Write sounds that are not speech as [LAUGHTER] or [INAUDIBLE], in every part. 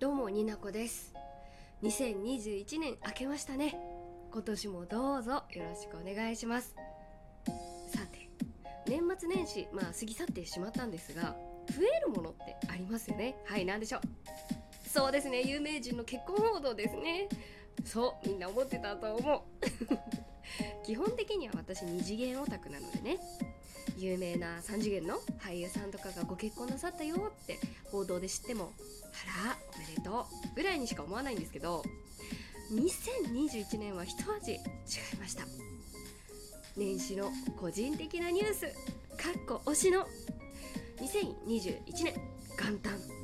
どうもになこです。2021年明けましたね。今年もどうぞよろしくお願いします。さて年末年始まあ過ぎ去ってしまったんですが増えるものってありますよね。はい何でしょう。そうですね有名人の結婚報道ですね。そうみんな思ってたと思う。[LAUGHS] 基本的には私二次元オタクなのでね。有名な3次元の俳優さんとかがご結婚なさったよって報道で知ってもあらおめでとうぐらいにしか思わないんですけど2021年は一味違いました。年始の個人的なニュースかっこ推しの2021年元旦。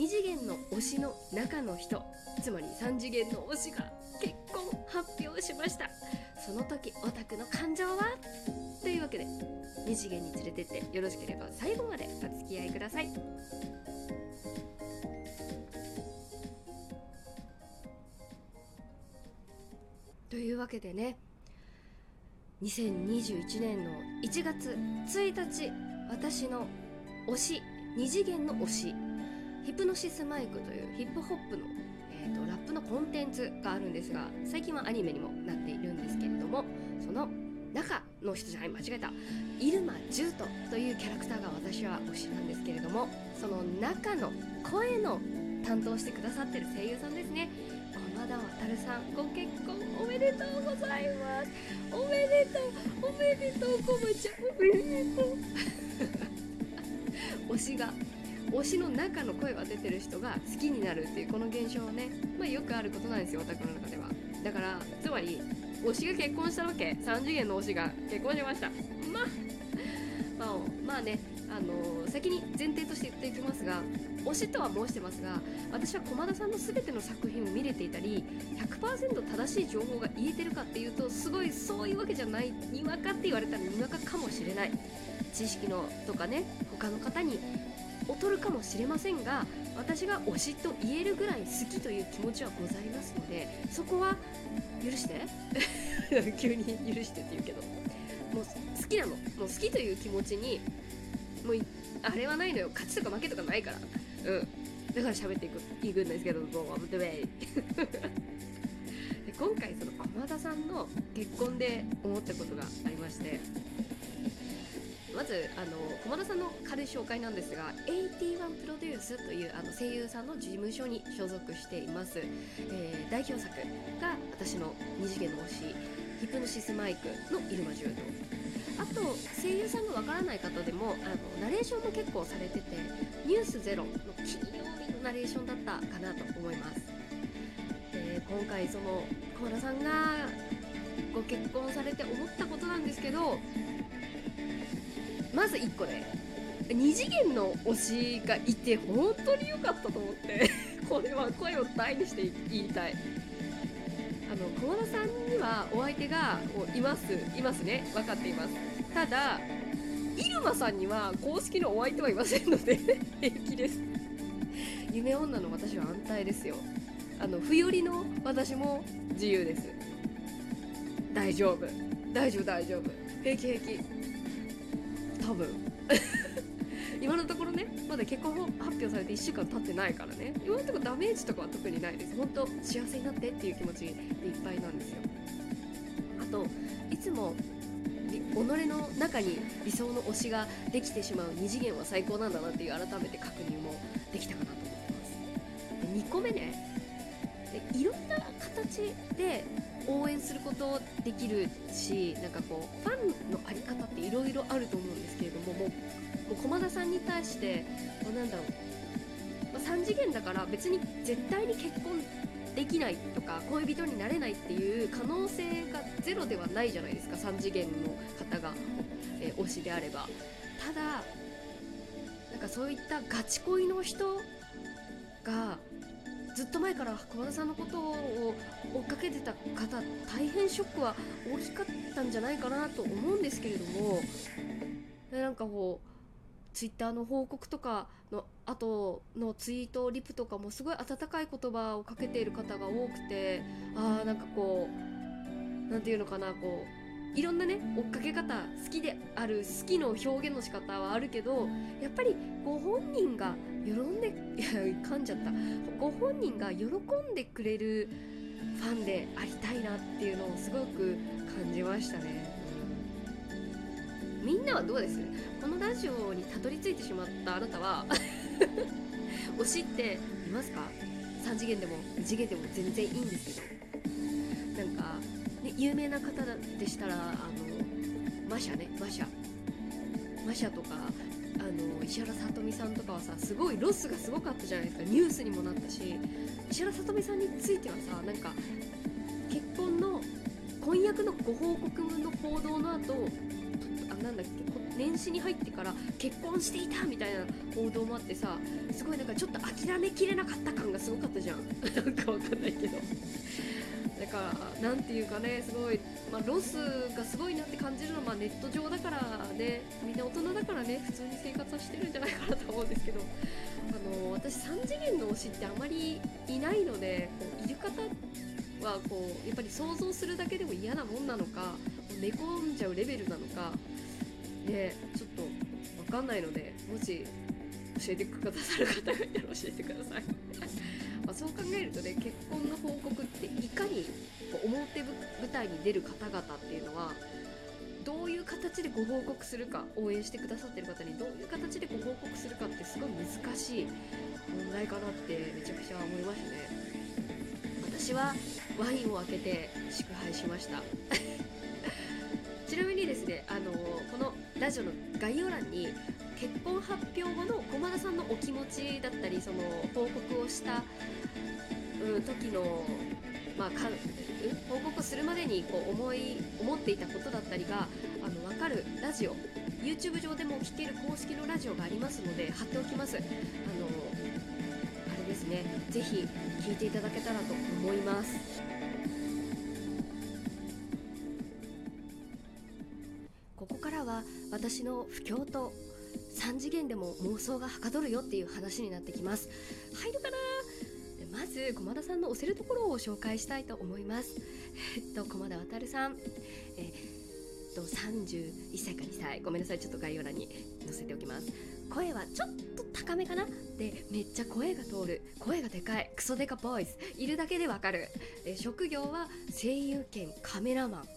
2次元の推しの中の人。つまり3次元の推しが結婚発表しました。その時オタクの感情は？というわけで2次元に連れてってよろしければ最後までお付き合いください。というわけでね2021年の1月1日私の推し2次元の推しヒプノシスマイクというヒップホップの、えーと、ラップのコンテンツがあるんですが最近はアニメにもなっているんですけれどもその中の人じゃない間違えた入間獣人というキャラクターが私は推しなんですけれどもその中の声の担当してくださってる声優さんですね。駒田渉さんご結婚おめでとうございます。おめでとうおめでとうこまちゃんおめでとう。[LAUGHS] 推しが推しの中の声が出てる人が好きになるっていうこの現象はね、まあ、よくあることなんですよオタクの中では。だからつまり推しが結婚したわけ。3次元の推しが結婚しました。まあまあ、まあねあのー、先に前提として言っていきますが推しとは申してますが私は駒田さんの全ての作品を見れていたり100%正しい情報が言えてるかっていうとすごいそういうわけじゃないにわかって言われたらにわかかもしれない。知識のとかね他の方に劣るかもしれませんが私が推しと言えるぐらい好きという気持ちはございますのでそこは許して。[LAUGHS] 急に許してって言うけど。もう好きなの。もう好きという気持ちにもうあれはないのよ。勝ちとか負けとかないから。うん。だから喋っていくいくんですけどもう [LAUGHS] で今回その駒田さんの結婚で思ったことがありまして。まずあの駒田さんの軽い紹介なんですが81プロデュースというあの声優さんの事務所に所属しています、えー、代表作が私の二次元の推しヒプノシスマイクの入間柔道あと声優さんがわからない方でもあのナレーションも結構されてて「ニュースゼロの金曜日のナレーションだったかなと思います。で今回その駒田さんがご結婚されて思ったことなんですけどまず1個ね。2次元の推しがいて本当に良かったと思って。[LAUGHS] これは声を大にして言いたい。あの駒田さんにはお相手がいます。いますね。分かっています。ただ入間さんには公式のお相手はいませんので [LAUGHS] 平気です。夢女の私は安泰ですよ。あの不よりの私も自由です。大丈夫。大丈夫大丈夫。平気平気。多分。[LAUGHS] 今のところねまだ結婚発表されて1週間経ってないからね。今のところダメージとかは特にないです。本当幸せになってっていう気持ちでいっぱいなんですよ。あといつも己の中に理想の推しができてしまう2次元は最高なんだなっていう改めて確認もできたかなと思ってます。で2個目ね。でいろんな形で応援することできるしなんかこうファンの在り方っていろいろあると思うんですけれどももう駒田さんに対して、まあ、なんだろう、まあ、3次元だから別に絶対に結婚できないとか恋人になれないっていう可能性がゼロではないじゃないですか3次元の方が、えー、推しであれば。ただなんかそういったガチ恋の人っと前から熊田さんのことを追っかけてた方大変ショックは大きかったんじゃないかなと思うんですけれどもなんかこうツイッターの報告とかの後のツイートリプとかもすごい温かい言葉をかけている方が多くてああなんかこう何て言うのかなこういろんなね追っかけ方好きである好きの表現の仕方はあるけどやっぱりご本人が喜んでいや [LAUGHS] 噛んじゃった。ご本人が喜んでくれるファンでありたいなっていうのをすごく感じましたね、うん、みんなはどうです？このラジオにたどり着いてしまったあなたは [LAUGHS] 推しっていますか？3次元でも2次元でも全然いいんですけど。なんか、ね、有名な方でしたらあのマシャねマシャマシャとかの石原さとみさんとかはさすごいロスがすごかったじゃないですか。ニュースにもなったし石原さとみさんについてはさなんか結婚の婚約のご報告の報道の後あなんだっけ年始に入ってから結婚していたみたいな報道もあってさすごいなんかちょっと諦めきれなかった感がすごかったじゃん。[LAUGHS] なんかわかんないけど。だからなんていうかねすごい、まあ、ロスがすごいなって感じるのは、まあ、ネット上だからねみんな大人だからね普通に生活はしてるんじゃないかなと思うんですけどあの私3次元の推しってあまりいないのでこういる方はこうやっぱり想像するだけでも嫌なもんなのか寝込んじゃうレベルなのかでちょっと分かんないのでもし教えてくださる方がいたら教えてください。そう考えるとね結婚の報告っていかに表舞台に出る方々っていうのはどういう形でご報告するか応援してくださってる方にどういう形でご報告するかってすごい難しい問題かなってめちゃくちゃ思いましたね。私はワインを開けて祝杯しました。[LAUGHS] ちなみにですねあのこのラジオの概要欄に結婚発表後の駒田さんのお気持ちだったりその報告をした、うん、時の、まあ、か報告するまでにこう思い思っていたことだったりがあの分かるラジオ YouTube 上でも聴ける公式のラジオがありますので貼っておきます。あのあれですねぜひ聴いていただけたらと思います。私の不況と3次元でも妄想がはかどるよっていう話になってきます。入るかな？まず駒田さんの押せるところを紹介したいと思います。えっと駒田渉さん。えっと31歳か2歳。ごめんなさいちょっと概要欄に載せておきます。声はちょっと高めかな？でめっちゃ声が通る。声がでかい。クソデカボイス。いるだけでわかる。え職業は声優兼カメラマン。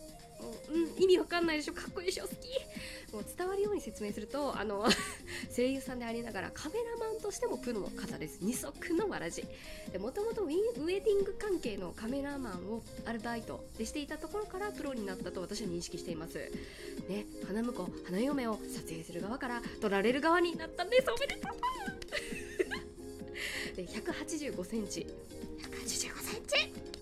うん、意味わかんないでしょ。かっこいいでしょ。好き。もう伝わるように説明するとあの [LAUGHS] 声優さんでありながらカメラマンとしてもプロの方です。二足のわらじ。もともとウェディング関係のカメラマンをアルバイトでしていたところからプロになったと私は認識しています。ね花婿花嫁を撮影する側から撮られる側になったんです。おめでとう。[LAUGHS] で185センチ。185センチ。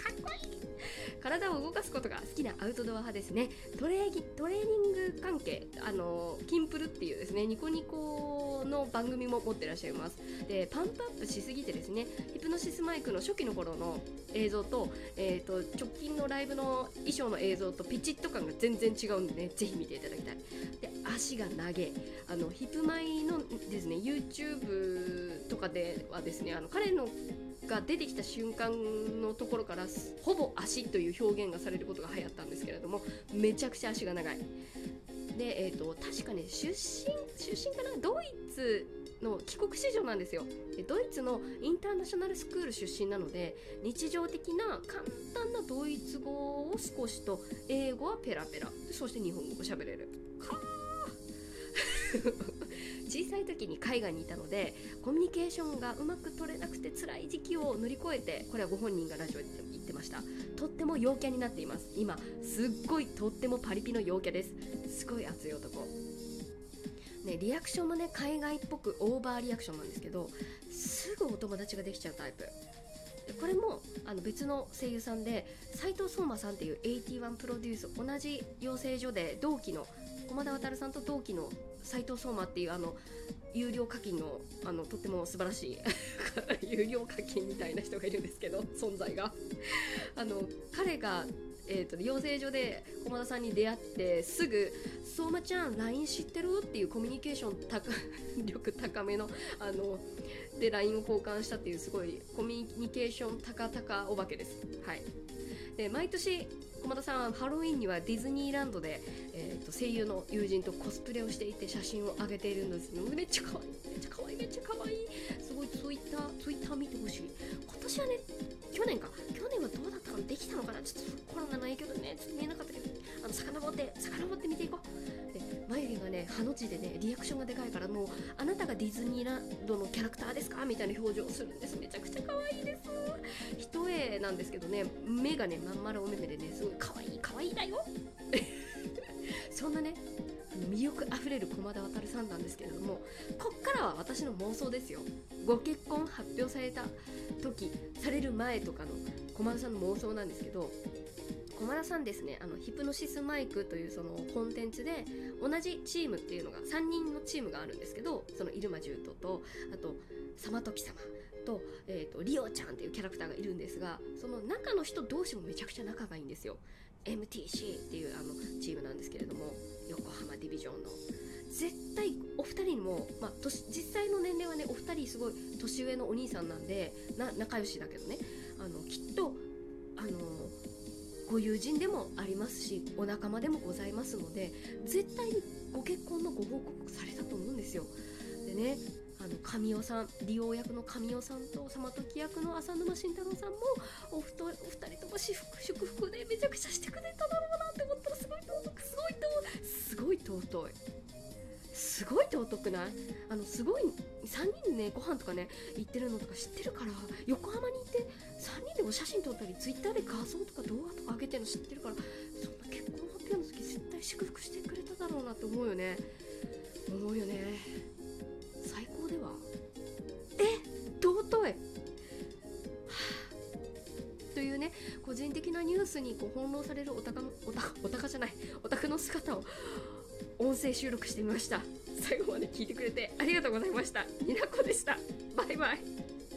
体を動かすことが好きなアウトドア派ですね。トレートレーニング関係あのキンプルっていうですねニコニコの番組も持ってらっしゃいます。でパンプアップしすぎてですねヒプノシスマイクの初期の頃の映像と,、えーと、直近のライブの衣装の映像とピチッと感が全然違うんでねぜひ見ていただきたい。で足が長いあのヒプマイのですね YouTube とかではですねあの彼のが出てきた瞬間のところからほぼ足という表現がされることが流行ったんですけれどもめちゃくちゃ足が長い。で、えーと、確かね出身出身かな？ドイツの帰国子女なんですよ。でドイツのインターナショナルスクール出身なので日常的な簡単なドイツ語を少しと英語はペラペラ。そして日本語を喋れる。か [LAUGHS] 小さい時に海外にいたのでコミュニケーションがうまく取れなくて辛い時期を乗り越えてこれはご本人がラジオで言ってました。とっても陽キャになっています。今すっごいとってもパリピの陽キャです。すごい熱い男。ね、リアクションもね海外っぽくオーバーリアクションなんですけどすぐお友達ができちゃうタイプ。これもあの別の声優さんで斉藤壮馬さんっていう81プロデュース同じ養成所で同期の駒田渉さんと同期の斉藤壮馬っていうあの有料課金のあのとっても素晴らしい [LAUGHS] 有料課金みたいな人がいるんですけど存在があの彼がえーと、養成所で駒田さんに出会ってすぐ「相馬ちゃん LINE 知ってる?」っていうコミュニケーション [LAUGHS] 力高めのあので LINE を交換したっていうすごいコミュニケーション高々お化けです。はい、で毎年駒田さんハロウィンにはディズニーランドで、えーと、声優の友人とコスプレをしていて写真を上げているんです。めっちゃ可愛い。めっちゃ可愛い。めっちゃ可愛い。すごい Twitter 見てほしい。今年はね去年か。去年はどうだったの？できたのかな？ちょっとコロナの影響でねちょっと見えなかったけど。あの遡って遡って見ていこう。でねハの字でねリアクションがでかいからもうあなたがディズニーランドのキャラクターですか？みたいな表情をするんです。めちゃくちゃ可愛いです。一重なんですけどね目がねまん丸お目目でねすごい可愛い可愛いだよ。[LAUGHS] そんなね魅力あふれる駒田渉さんなんですけれどもこっからは私の妄想ですよ。ご結婚発表された時される前とかの駒田さんの妄想なんですけど駒田さんですね。あのヒプノシスマイクというそのコンテンツで同じチームっていうのが3人のチームがあるんですけどその入間獣人とあと様時様と,、えーと、リオちゃんっていうキャラクターがいるんですがその中の人同士もめちゃくちゃ仲がいいんですよ。MTC っていうあのチームなんですけれども横浜ディビジョンの。絶対お二人にも、まあ、実際の年齢はねお二人すごい年上のお兄さんなんでな仲良しだけどね。あのきっとあのご友人でもありますしお仲間でもございますので絶対にご結婚のご報告されたと思うんですよ。でねあの神尾さん利用役の神尾さんと様時役の浅沼慎太郎さんもおふとお二人とも私服祝福でめちゃくちゃしてくれただろうなって思ったらすごい尊くすごいすごい尊い。すごい尊くない？あのすごい3人でねご飯とかね行ってるのとか知ってるから横浜に行って3人でお写真撮ったり Twitter で画像とか動画とか上げてるの知ってるからそんな結婚発表の時絶対祝福してくれただろうなって思うよね。思うよね。最高では。え？尊い。[SIGHS] というね個人的なニュースにこう翻弄されるおたかおたおたかじゃない。おたくの姿を音声収録してみました。最後まで聞いてくれてありがとうございました。になこでした。バイバイ。